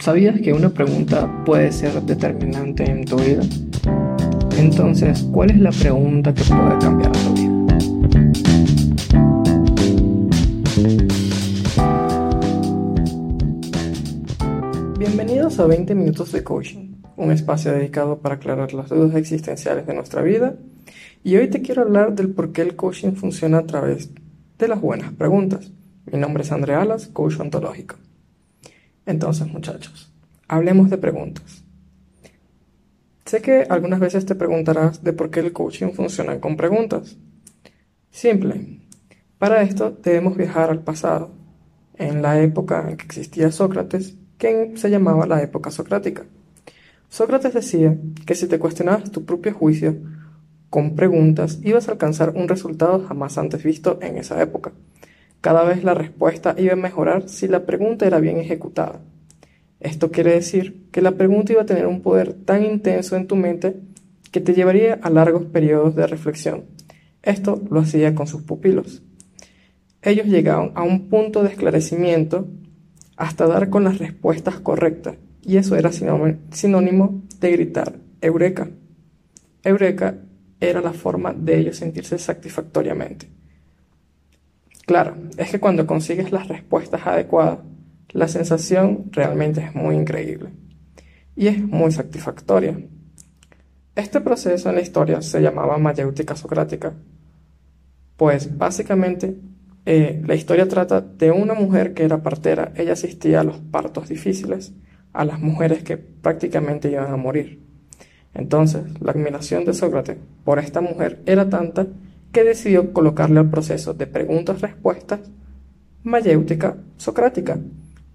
¿Sabías que una pregunta puede ser determinante en tu vida? Entonces, ¿cuál es la pregunta que puede cambiar tu vida? Bienvenidos a 20 minutos de coaching, un espacio dedicado para aclarar las dudas existenciales de nuestra vida. Y hoy te quiero hablar del por qué el coaching funciona a través de las buenas preguntas. Mi nombre es André Alas, coach ontológico. Entonces, muchachos, hablemos de preguntas. Sé que algunas veces te preguntarás de por qué el coaching funciona con preguntas. Simple. Para esto debemos viajar al pasado, en la época en que existía Sócrates, que se llamaba la época socrática. Sócrates decía que si te cuestionabas tu propio juicio con preguntas, ibas a alcanzar un resultado jamás antes visto en esa época. Cada vez la respuesta iba a mejorar si la pregunta era bien ejecutada. Esto quiere decir que la pregunta iba a tener un poder tan intenso en tu mente que te llevaría a largos periodos de reflexión. Esto lo hacía con sus pupilos. Ellos llegaban a un punto de esclarecimiento hasta dar con las respuestas correctas, y eso era sinónimo de gritar Eureka. Eureka era la forma de ellos sentirse satisfactoriamente. Claro, es que cuando consigues las respuestas adecuadas, la sensación realmente es muy increíble y es muy satisfactoria. Este proceso en la historia se llamaba mayéutica socrática, pues básicamente eh, la historia trata de una mujer que era partera, ella asistía a los partos difíciles, a las mujeres que prácticamente iban a morir. Entonces, la admiración de Sócrates por esta mujer era tanta que decidió colocarle al proceso de preguntas-respuestas mayéutica socrática,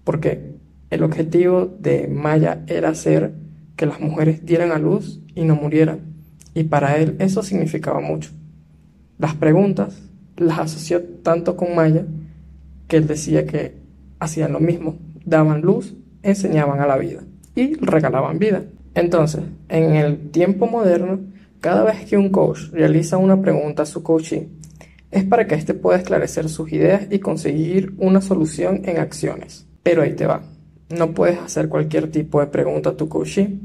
porque el objetivo de Maya era hacer que las mujeres dieran a luz y no murieran, y para él eso significaba mucho. Las preguntas las asoció tanto con Maya que él decía que hacían lo mismo, daban luz, enseñaban a la vida y regalaban vida. Entonces, en el tiempo moderno, cada vez que un coach realiza una pregunta a su coachee, es para que éste pueda esclarecer sus ideas y conseguir una solución en acciones. Pero ahí te va. No puedes hacer cualquier tipo de pregunta a tu coachee.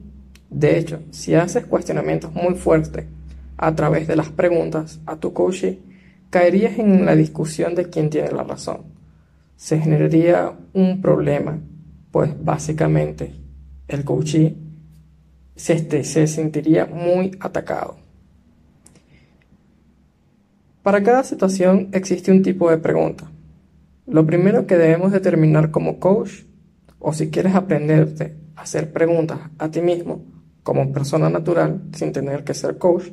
De hecho, si haces cuestionamientos muy fuertes a través de las preguntas a tu coachee, caerías en la discusión de quién tiene la razón. Se generaría un problema, pues básicamente el coachee se, este, se sentiría muy atacado. Para cada situación existe un tipo de pregunta. Lo primero que debemos determinar como coach, o si quieres aprenderte a hacer preguntas a ti mismo como persona natural, sin tener que ser coach,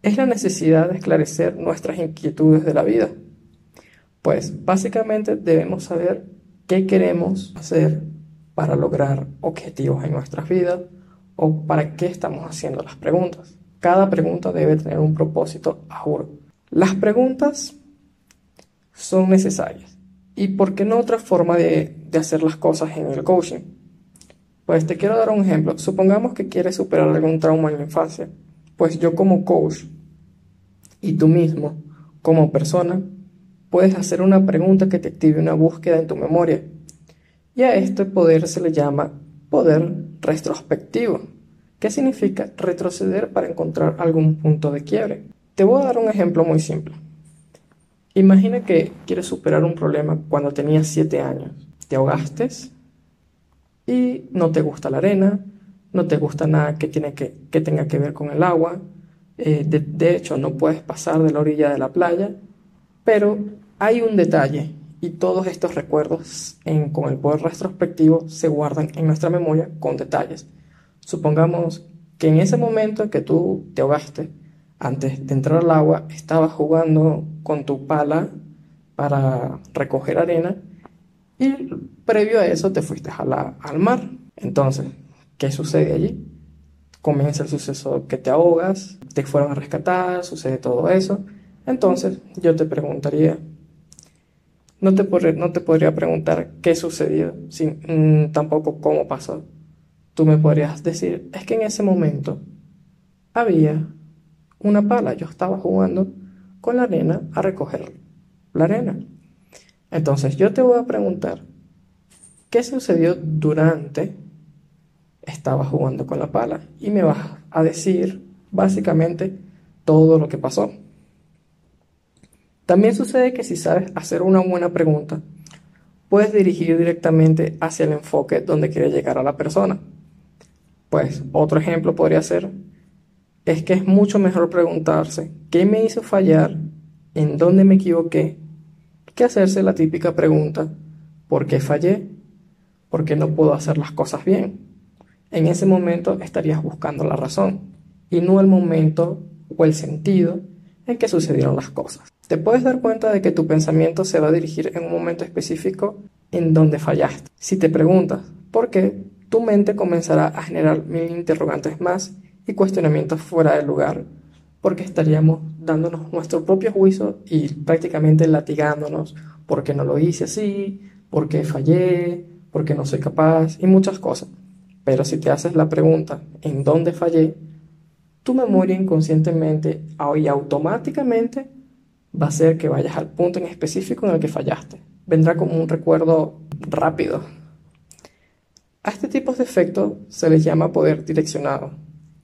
es la necesidad de esclarecer nuestras inquietudes de la vida. Pues básicamente debemos saber qué queremos hacer para lograr objetivos en nuestras vidas, o para qué estamos haciendo las preguntas. Cada pregunta debe tener un propósito a juro. Las preguntas son necesarias. ¿Y por qué no otra forma de, de hacer las cosas en el coaching? Pues te quiero dar un ejemplo. Supongamos que quieres superar algún trauma en la infancia. Pues yo como coach y tú mismo como persona puedes hacer una pregunta que te active una búsqueda en tu memoria. Y a este poder se le llama poder retrospectivo. ¿Qué significa retroceder para encontrar algún punto de quiebre? Te voy a dar un ejemplo muy simple. Imagina que quieres superar un problema cuando tenías 7 años. Te ahogaste y no te gusta la arena, no te gusta nada que, tiene que, que tenga que ver con el agua. Eh, de, hecho, no puedes pasar de la orilla de la playa. Pero hay un detalle y todos estos recuerdos con el poder retrospectivo se guardan en nuestra memoria con detalles. Supongamos que en ese momento que tú te ahogaste, antes de entrar al agua, estabas jugando con tu pala para recoger arena y previo a eso te fuiste al mar. Entonces, ¿qué sucede allí? Comienza el suceso que te ahogas, te fueron a rescatar, sucede todo eso. Entonces, yo te preguntaría, no te, no te podría preguntar qué sucedió, sin, mm, tampoco cómo pasó. Tú me podrías decir, es que en ese momento había una pala, yo estaba jugando con la arena a recoger la arena. Entonces yo te voy a preguntar, ¿qué sucedió durante? Estaba jugando con la pala y me vas a decir básicamente todo lo que pasó. También sucede que si sabes hacer una buena pregunta, puedes dirigir directamente hacia el enfoque donde quiere llegar a la persona. Pues otro ejemplo podría ser, es que es mucho mejor preguntarse qué me hizo fallar, en dónde me equivoqué, que hacerse la típica pregunta, ¿por qué fallé? ¿Por qué no puedo hacer las cosas bien? En ese momento estarías buscando la razón y no el momento o el sentido en que sucedieron las cosas. Te puedes dar cuenta de que tu pensamiento se va a dirigir en un momento específico en donde fallaste. Si te preguntas por qué, tu mente comenzará a generar mil interrogantes más y cuestionamientos fuera de lugar, porque estaríamos dándonos nuestro propio juicio y prácticamente latigándonos porque no lo hice así, porque fallé, porque no soy capaz y muchas cosas. Pero si te haces la pregunta, ¿en dónde fallé? Tu memoria inconscientemente y automáticamente va a ser que vayas al punto en específico en el que fallaste. Vendrá como un recuerdo rápido. A este tipo de efecto se les llama poder direccionado.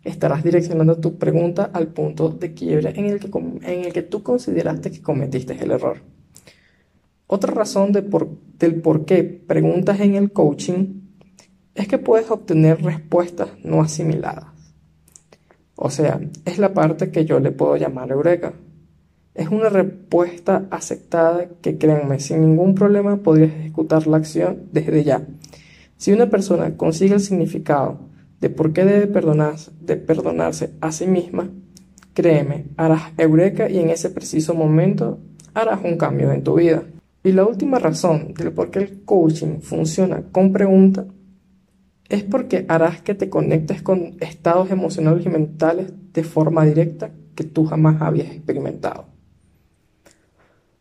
Estarás direccionando tu pregunta al punto de quiebre en el que, en el que tú consideraste que cometiste el error. Otra razón de por, del por qué preguntas en el coaching es que puedes obtener respuestas no asimiladas. O sea, es la parte que yo le puedo llamar eureka. Es una respuesta aceptada que, créanme, sin ningún problema podrías ejecutar la acción desde ya. Si una persona consigue el significado de por qué debe de perdonarse a sí misma, créeme, harás eureka y en ese preciso momento harás un cambio en tu vida. Y la última razón del por qué el coaching funciona con preguntas es porque harás que te conectes con estados emocionales y mentales de forma directa que tú jamás habías experimentado.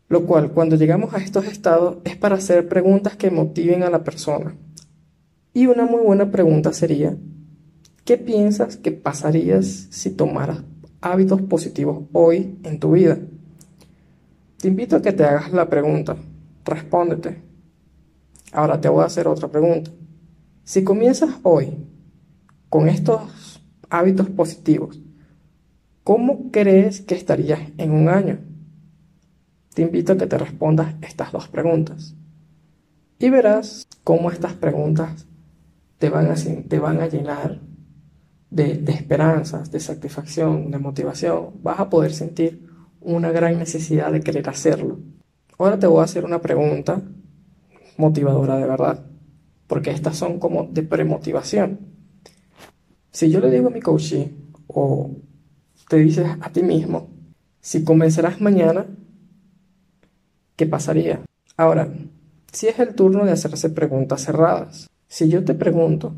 Lo cual, cuando llegamos a estos estados, es para hacer preguntas que motiven a la persona. Y una muy buena pregunta sería, ¿qué piensas que pasarías si tomaras hábitos positivos hoy en tu vida? Te invito a que te hagas la pregunta, respóndete. Ahora te voy a hacer otra pregunta. Si comienzas hoy con estos hábitos positivos, ¿cómo crees que estarías en un año? Te invito a que te respondas estas dos preguntas y verás cómo estas preguntas te van a, te van a llenar de, esperanzas, de satisfacción, de motivación. Vas a poder sentir una gran necesidad de querer hacerlo. Ahora te voy a hacer una pregunta motivadora de verdad porque estas son como de premotivación. Si yo le digo a mi coach o te dices a ti mismo, si comenzarás mañana, ¿qué pasaría? Ahora, si es el turno de hacerse preguntas cerradas, si yo te pregunto,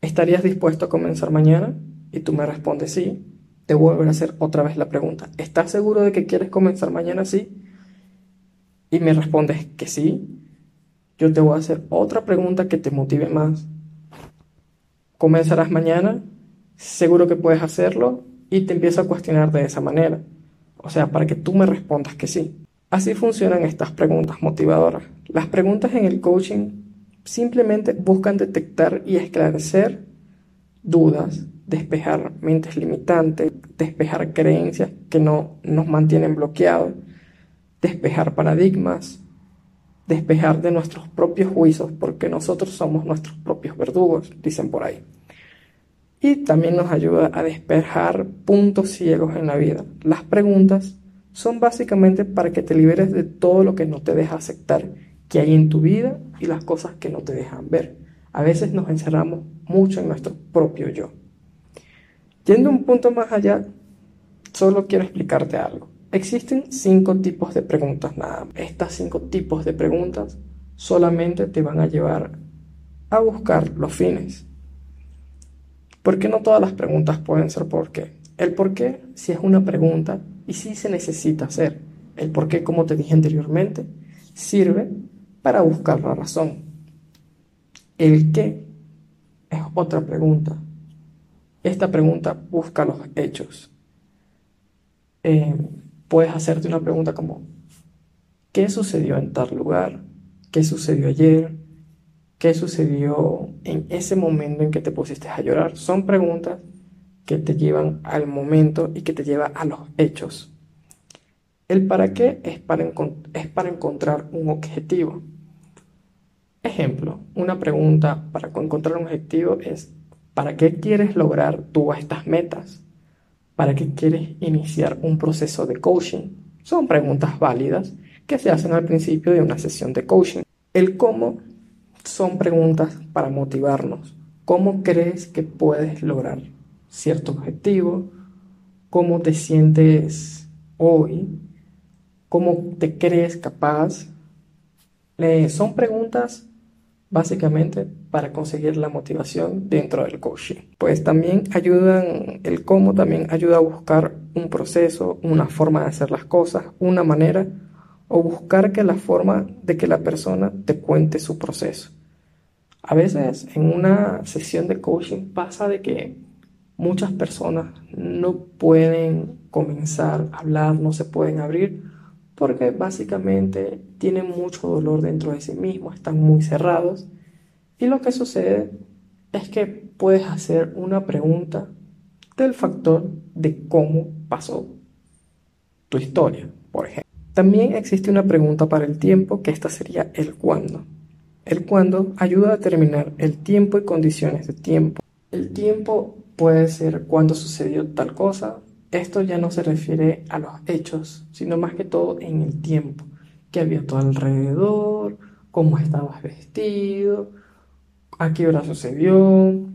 ¿estarías dispuesto a comenzar mañana? Y tú me respondes sí, te vuelvo a hacer otra vez la pregunta, ¿estás seguro de que quieres comenzar mañana sí? Y me respondes que sí, yo te voy a hacer otra pregunta que te motive más. Comenzarás mañana, seguro que puedes hacerlo y te empiezo a cuestionar de esa manera. O sea, para que tú me respondas que sí. Así funcionan estas preguntas motivadoras. Las preguntas en el coaching simplemente buscan detectar y esclarecer dudas, despejar mentes limitantes, despejar creencias que no nos mantienen bloqueados, despejar paradigmas, despejar de nuestros propios juicios, porque nosotros somos nuestros propios verdugos, dicen por ahí. Y también nos ayuda a despejar puntos ciegos en la vida. Las preguntas son básicamente para que te liberes de todo lo que no te deja aceptar que hay en tu vida y las cosas que no te dejan ver. A veces nos encerramos mucho en nuestro propio yo. Yendo un punto más allá, solo quiero explicarte algo. Existen cinco tipos de preguntas nada. Estas cinco tipos de preguntas solamente te van a llevar a buscar los fines. ¿Por qué no todas las preguntas pueden ser por qué? El por qué si es una pregunta y si se necesita hacer. El por qué, como te dije anteriormente, sirve para buscar la razón. El qué es otra pregunta. Esta pregunta busca los hechos. Eh, puedes hacerte una pregunta como, ¿qué sucedió en tal lugar? ¿Qué sucedió ayer? qué sucedió en ese momento en que te pusiste a llorar. Son preguntas que te llevan al momento y que te llevan a los hechos. El para qué es para, es para encontrar un objetivo. Ejemplo, una pregunta para encontrar un objetivo es ¿para qué quieres lograr tú estas metas? ¿Para qué quieres iniciar un proceso de coaching? Son preguntas válidas que se hacen al principio de una sesión de coaching. El cómo son preguntas para motivarnos. ¿Cómo crees que puedes lograr cierto objetivo? ¿Cómo te sientes hoy? ¿Cómo te crees capaz? Eh, son preguntas básicamente para conseguir la motivación dentro del coaching. Pues también ayudan, el cómo también ayuda a buscar un proceso, una forma de hacer las cosas, una manera o buscar que la forma de que la persona te cuente su proceso. A veces en una sesión de coaching pasa de que muchas personas no pueden comenzar a hablar, no se pueden abrir, porque básicamente tienen mucho dolor dentro de sí mismos, están muy cerrados. Y lo que sucede es que puedes hacer una pregunta del factor de cómo pasó tu historia, por ejemplo. También existe una pregunta para el tiempo, que esta sería el cuándo. El cuándo ayuda a determinar el tiempo y condiciones de tiempo. El tiempo puede ser cuándo sucedió tal cosa. Esto ya no se refiere a los hechos, sino más que todo en el tiempo. ¿Qué había a alrededor? ¿Cómo estabas vestido? ¿A qué hora sucedió?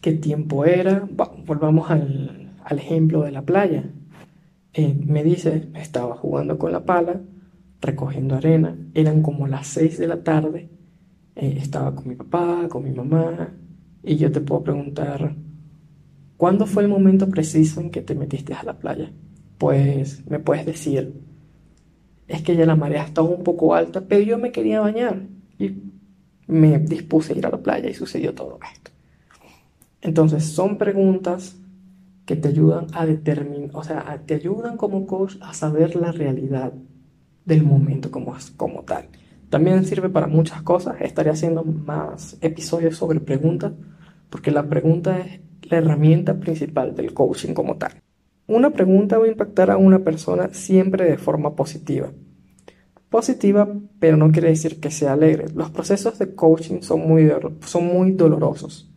¿Qué tiempo era? volvamos al, al ejemplo de la playa. Eh, me dice, estaba jugando con la pala, recogiendo arena, eran como las 6 de la tarde, eh, estaba con mi papá, con mi mamá, y yo te puedo preguntar, ¿cuándo fue el momento preciso en que te metiste a la playa? Pues me puedes decir, es que ya la marea estaba un poco alta, pero yo me quería bañar y me dispuse a ir a la playa y sucedió todo esto. Entonces son preguntas que te ayudan a determinar, o sea, te ayudan como coach a saber la realidad del momento como, como tal. También sirve para muchas cosas. Estaré haciendo más episodios sobre preguntas, porque la pregunta es la herramienta principal del coaching como tal. Una pregunta va a impactar a una persona siempre de forma positiva. Positiva, pero no quiere decir que sea alegre. Los procesos de coaching son muy, son muy dolorosos.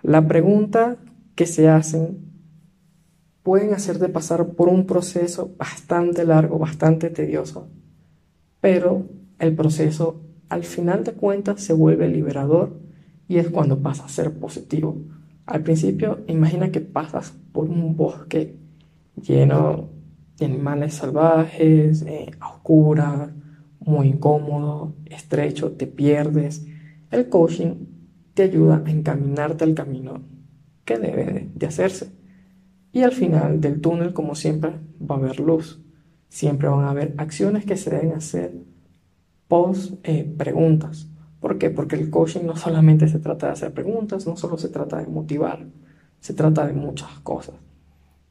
La pregunta que se hacen pueden hacerte pasar por un proceso bastante largo, bastante tedioso, pero el proceso al final de cuentas se vuelve liberador y es cuando pasa a ser positivo. Al principio, imagina que pasas por un bosque lleno de animales salvajes, eh, a oscuras, muy incómodo, estrecho, te pierdes. El coaching te ayuda a encaminarte al camino que debe de hacerse. Y al final del túnel, como siempre, va a haber luz. Siempre van a haber acciones que se deben hacer post eh, preguntas. ¿Por qué? Porque el coaching no solamente se trata de hacer preguntas, no solo se trata de motivar, se trata de muchas cosas.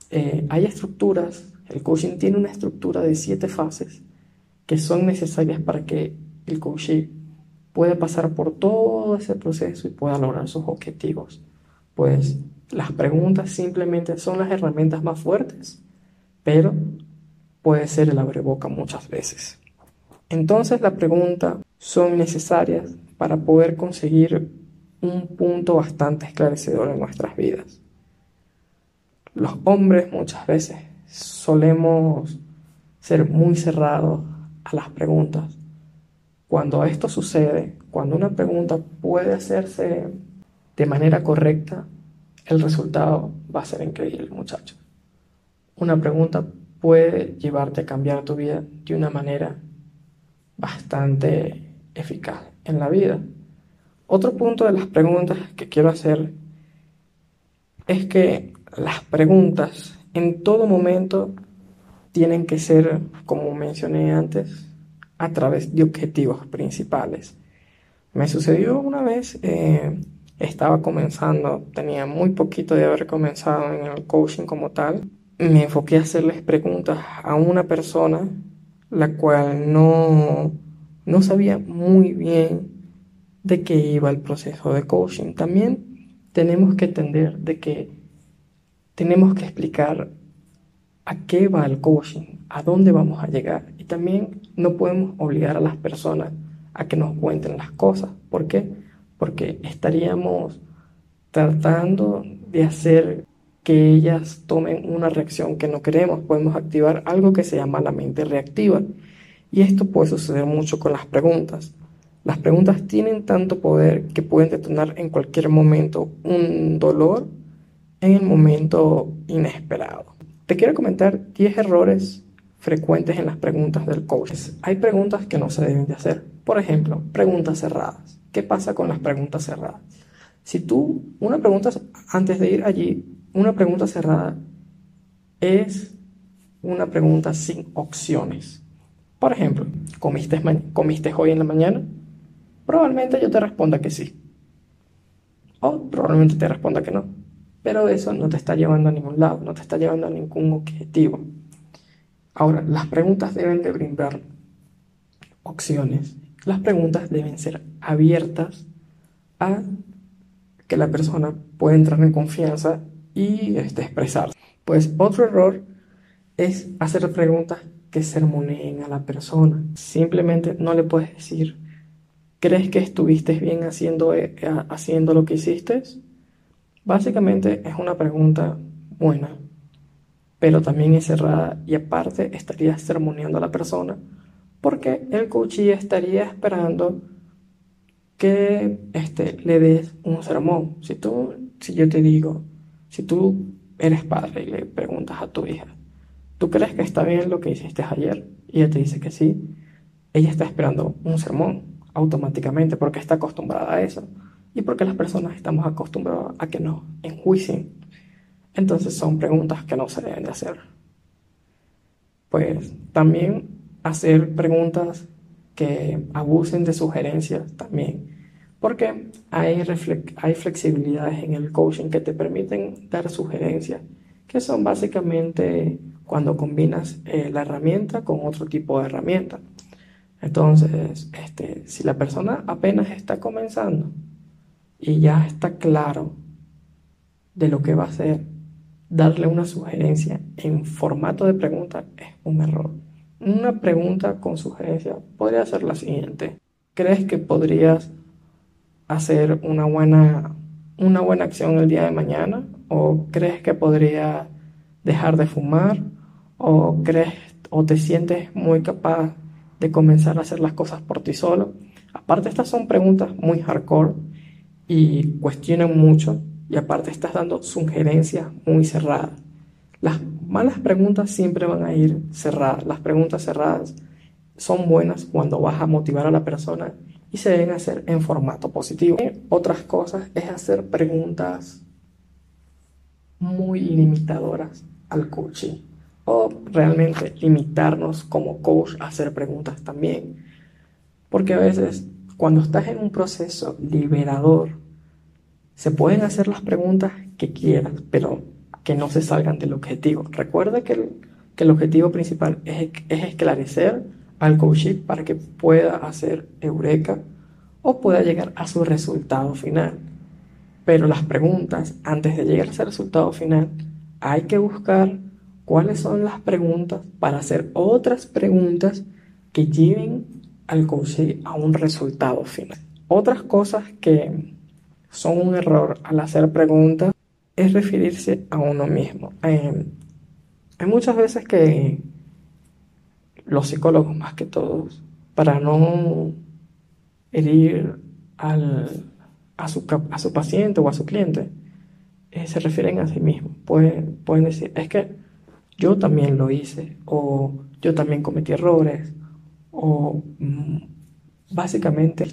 Eh, hay estructuras, el coaching tiene una estructura de siete fases que son necesarias para que el coaching pueda pasar por todo ese proceso y pueda lograr sus objetivos. Pues las preguntas simplemente son las herramientas más fuertes, pero puede ser el abreboca muchas veces. Entonces las preguntas son necesarias para poder conseguir un punto bastante esclarecedor en nuestras vidas. Los hombres muchas veces solemos ser muy cerrados a las preguntas. Cuando esto sucede, cuando una pregunta puede hacerse de manera correcta, el resultado va a ser increíble, muchachos. Una pregunta puede llevarte a cambiar tu vida de una manera bastante eficaz en la vida. Otro punto de las preguntas que quiero hacer es que las preguntas en todo momento tienen que ser, como mencioné antes, a través de objetivos principales. Me sucedió una vez eh, estaba comenzando, tenía muy poquito de haber comenzado en el coaching como tal. Me enfoqué a hacerles preguntas a una persona la cual no, no sabía muy bien de qué iba el proceso de coaching. También tenemos que entender de que tenemos que explicar a qué va el coaching, a dónde vamos a llegar. Y también no podemos obligar a las personas a que nos cuenten las cosas. ¿Por qué? Porque estaríamos tratando de hacer que ellas tomen una reacción que no queremos. Podemos activar algo que se llama la mente reactiva. Y esto puede suceder mucho con las preguntas. Las preguntas tienen tanto poder que pueden detonar en cualquier momento un dolor en el momento inesperado. Te quiero comentar 10 errores frecuentes en las preguntas del coach. Hay preguntas que no se deben de hacer. Por ejemplo, preguntas cerradas. ¿Qué pasa con las preguntas cerradas? Si tú, una pregunta, antes de ir allí, una pregunta cerrada es una pregunta sin opciones. Por ejemplo, ¿comiste, ¿comiste hoy en la mañana? Probablemente yo te responda que sí. O probablemente te responda que no. Pero eso no te está llevando a ningún lado, no te está llevando a ningún objetivo. Ahora, las preguntas deben de brindar opciones. Las preguntas deben ser abiertas a que la persona pueda entrar en confianza y este, expresarse. Pues otro error es hacer preguntas que sermoneen a la persona. Simplemente no le puedes decir, ¿crees que estuviste bien haciendo, eh, haciendo lo que hiciste? Básicamente es una pregunta buena, pero también es cerrada y aparte estaría sermoneando a la persona porque el coachee estaría esperando que este, le des un sermón. Si, tú, si yo te digo, si tú eres padre y le preguntas a tu hija, ¿tú crees que está bien lo que hiciste ayer? Y ella te dice que sí, ella está esperando un sermón automáticamente porque está acostumbrada a eso y porque las personas estamos acostumbrados a que nos enjuicien. Entonces son preguntas que no se deben de hacer. Pues también hacer preguntas que abusen de sugerencias también. Porque hay, hay flexibilidades en el coaching que te permiten dar sugerencias, que son básicamente cuando combinas eh, la herramienta con otro tipo de herramienta. Entonces, este, si la persona apenas está comenzando, y ya está claro de lo que va a hacer, darle una sugerencia en formato de pregunta es un error. Una pregunta con sugerencia podría ser la siguiente. ¿Crees que podrías hacer una buena, una buena acción el día de mañana? ¿O crees que podría dejar de fumar? ¿O crees o te sientes muy capaz de comenzar a hacer las cosas por ti solo? Aparte, estas son preguntas muy hardcore y cuestionan mucho y aparte estás dando sugerencias muy cerradas. Las malas preguntas siempre van a ir cerradas. Las preguntas cerradas son buenas cuando vas a motivar a la persona y se deben hacer en formato positivo. Otras cosas es hacer preguntas muy limitadoras al coaching o realmente limitarnos como coach a hacer preguntas también. Porque a veces cuando estás en un proceso liberador se pueden hacer las preguntas que quieras, pero que no se salgan del objetivo. Recuerda que el, objetivo principal es, esclarecer al coach para que pueda hacer eureka o pueda llegar a su resultado final. Pero las preguntas, antes de llegar a ese resultado final, hay que buscar cuáles son las preguntas para hacer otras preguntas que lleven al coach a un resultado final. Otras cosas que son un error al hacer preguntas es referirse a uno mismo. Eh, hay muchas veces que los psicólogos, más que todos, para no herir al, a, su, a su paciente o a su cliente, eh, se refieren a sí mismos. Pueden, pueden decir, es que yo también lo hice, o yo también cometí errores, o mm, básicamente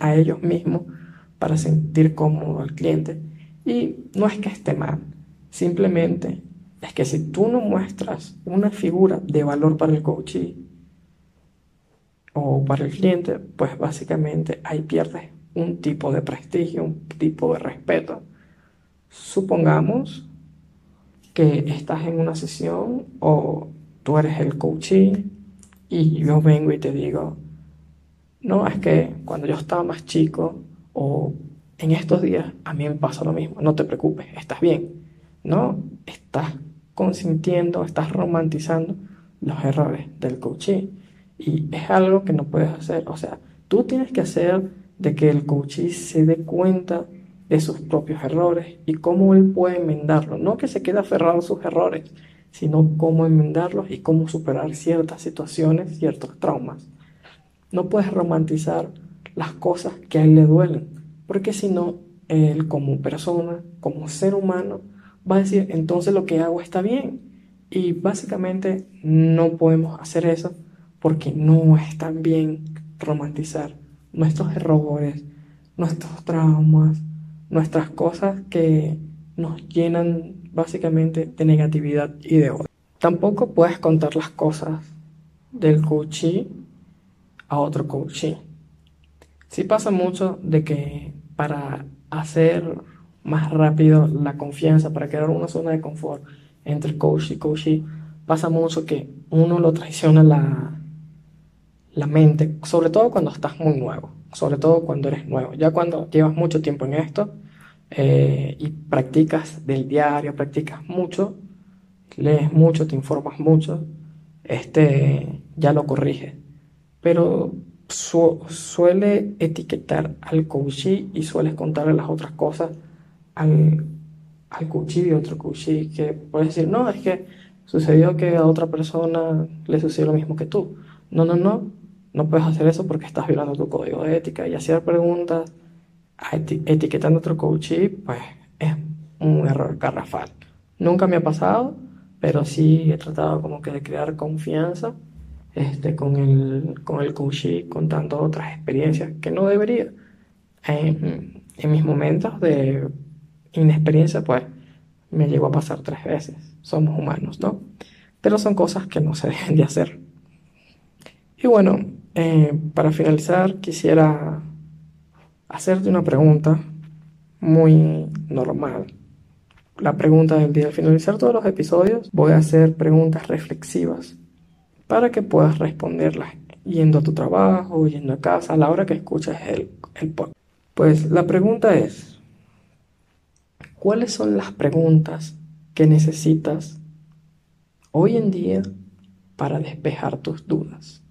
a ellos mismos para sentir cómodo al cliente. Y no es que esté mal, simplemente es que si tú no muestras una figura de valor para el coachee o para el cliente, pues básicamente ahí pierdes un tipo de prestigio, un tipo de respeto. Supongamos que estás en una sesión o tú eres el coachee y yo vengo y te digo, no, es que cuando yo estaba más chico o en estos días a mí me pasa lo mismo, no te preocupes, estás bien, no, estás consintiendo, estás romantizando los errores del coaching. Y es algo que no puedes hacer, o sea, tú tienes que hacer de que el coachee se dé cuenta de sus propios errores y cómo él puede enmendarlos. No que se quede aferrado a sus errores, sino cómo enmendarlos y cómo superar ciertas situaciones, ciertos traumas. No puedes romantizar las cosas que a él le duelen, porque si no, él como persona, como ser humano, va a decir, entonces lo que hago está bien. Y básicamente no podemos hacer eso porque no es tan bien romantizar nuestros errores, nuestros traumas, nuestras cosas que nos llenan básicamente de negatividad y de odio. Tampoco puedes contar las cosas del coachee a otro coachee. Sí pasa mucho de que para hacer más rápido la confianza, para crear una zona de confort entre coach y coachee, pasa mucho que uno lo traiciona la, la mente, sobre todo cuando estás muy nuevo, sobre todo cuando eres nuevo. Ya cuando llevas mucho tiempo en esto eh, y practicas del diario, practicas mucho, lees mucho, te informas mucho, este, ya lo corriges. Pero suele etiquetar al coachee y sueles contarle las otras cosas al, al coachee y otro coachee que puedes decir, no, es que sucedió que a otra persona le sucedió lo mismo que tú. No, no, no, no puedes hacer eso porque estás violando tu código de ética y hacer preguntas etiquetando a otro coachee, pues es un error garrafal. Nunca me ha pasado, pero sí he tratado como que de crear confianza este, con el, con el contando otras experiencias que no debería. En, en mis momentos de inexperiencia, pues me llegó a pasar tres veces. Somos humanos, ¿no? Pero son cosas que no se deben de hacer. Y bueno, eh, para finalizar, quisiera hacerte una pregunta muy normal. La pregunta del día. Al finalizar todos los episodios, voy a hacer preguntas reflexivas para que puedas responderlas yendo a tu trabajo, yendo a casa, a la hora que escuches el, el podcast. Pues la pregunta es, ¿cuáles son las preguntas que necesitas hoy en día para despejar tus dudas?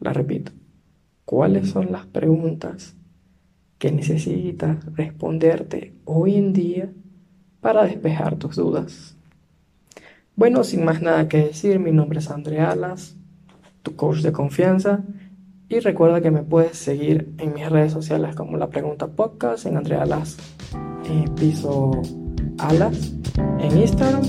La repito. ¿Cuáles son las preguntas que necesitas responderte hoy en día para despejar tus dudas? Bueno, sin más nada que decir, mi nombre es André Alas, tu coach de confianza. Y recuerda que me puedes seguir en mis redes sociales como La Pregunta Podcast, en Andrea Alas, en eh, Piso Alas, en Instagram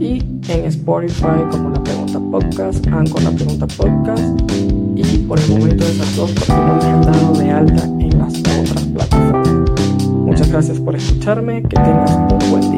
y en Spotify como La Pregunta Podcast, Anchor La Pregunta Podcast y por el momento esas dos porque no me han dado de alta en las otras plataformas. Muchas gracias por escucharme, que tengas un buen